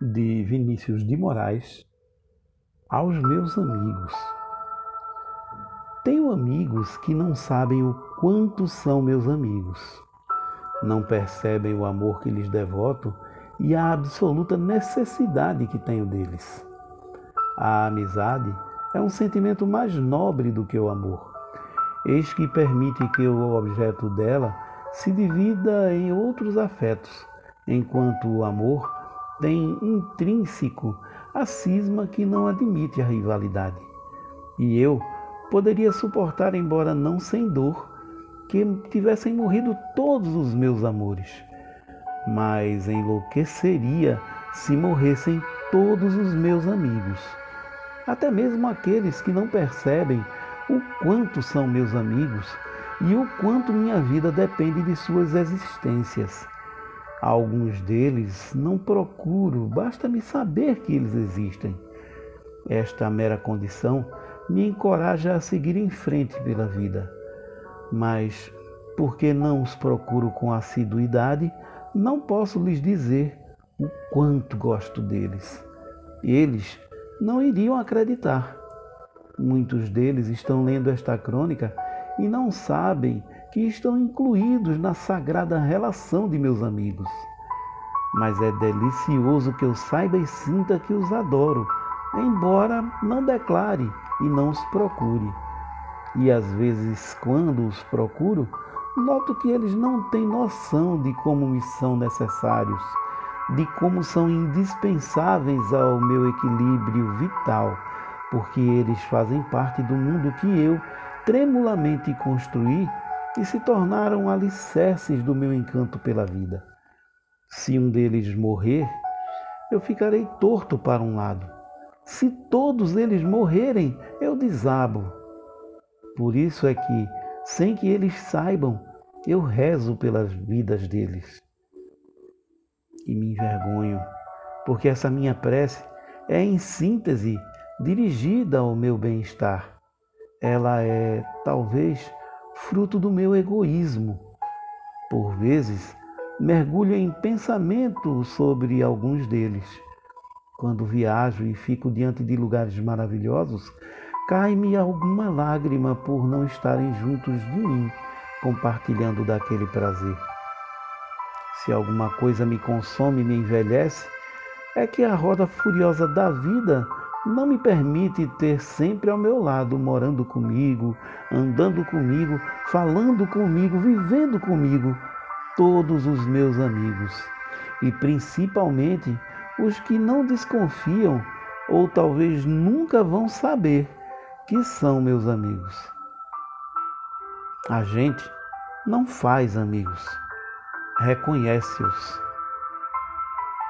de Vinícius de Moraes aos meus amigos. Tenho amigos que não sabem o quanto são meus amigos. Não percebem o amor que lhes devoto e a absoluta necessidade que tenho deles. A amizade é um sentimento mais nobre do que o amor. Eis que permite que o objeto dela se divida em outros afetos, enquanto o amor tem intrínseco a cisma que não admite a rivalidade. E eu poderia suportar, embora não sem dor, que tivessem morrido todos os meus amores, mas enlouqueceria se morressem todos os meus amigos, até mesmo aqueles que não percebem o quanto são meus amigos e o quanto minha vida depende de suas existências. Alguns deles não procuro, basta-me saber que eles existem. Esta mera condição me encoraja a seguir em frente pela vida. Mas, porque não os procuro com assiduidade, não posso lhes dizer o quanto gosto deles. Eles não iriam acreditar. Muitos deles estão lendo esta crônica e não sabem que estão incluídos na sagrada relação de meus amigos. Mas é delicioso que eu saiba e sinta que os adoro, embora não declare e não os procure. E às vezes, quando os procuro, noto que eles não têm noção de como me são necessários, de como são indispensáveis ao meu equilíbrio vital, porque eles fazem parte do mundo que eu tremulamente construí e se tornaram alicerces do meu encanto pela vida. Se um deles morrer, eu ficarei torto para um lado. Se todos eles morrerem, eu desabo. Por isso é que, sem que eles saibam, eu rezo pelas vidas deles. E me envergonho, porque essa minha prece é, em síntese, dirigida ao meu bem-estar. Ela é, talvez, fruto do meu egoísmo. Por vezes, mergulho em pensamento sobre alguns deles. Quando viajo e fico diante de lugares maravilhosos, cai-me alguma lágrima por não estarem juntos de mim, compartilhando daquele prazer. Se alguma coisa me consome e me envelhece, é que a roda furiosa da vida não me permite ter sempre ao meu lado, morando comigo, andando comigo, falando comigo, vivendo comigo, todos os meus amigos e principalmente os que não desconfiam ou talvez nunca vão saber que são meus amigos. A gente não faz amigos, reconhece-os.